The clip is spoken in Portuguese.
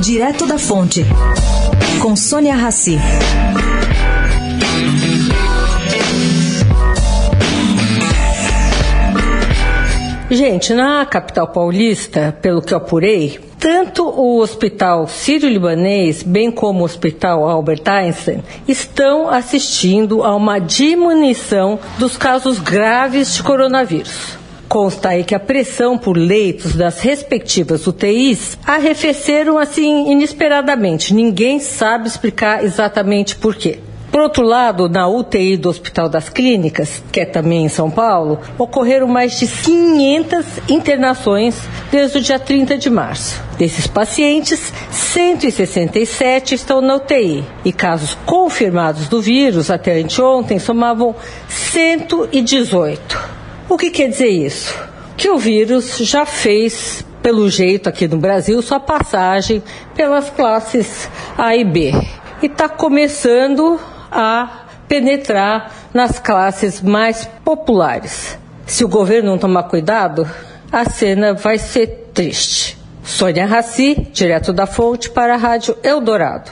Direto da Fonte, com Sônia Rassi. Gente, na capital paulista, pelo que eu apurei, tanto o Hospital Sírio-Libanês, bem como o Hospital Albert Einstein, estão assistindo a uma diminuição dos casos graves de coronavírus. Consta aí que a pressão por leitos das respectivas UTIs arrefeceram assim inesperadamente. Ninguém sabe explicar exatamente por quê. Por outro lado, na UTI do Hospital das Clínicas, que é também em São Paulo, ocorreram mais de 500 internações desde o dia 30 de março. Desses pacientes, 167 estão na UTI e casos confirmados do vírus até anteontem somavam 118. O que quer dizer isso? Que o vírus já fez pelo jeito aqui no Brasil, sua passagem pelas classes A e B. E está começando a penetrar nas classes mais populares. Se o governo não tomar cuidado, a cena vai ser triste. Sônia Raci, direto da fonte para a Rádio Eldorado.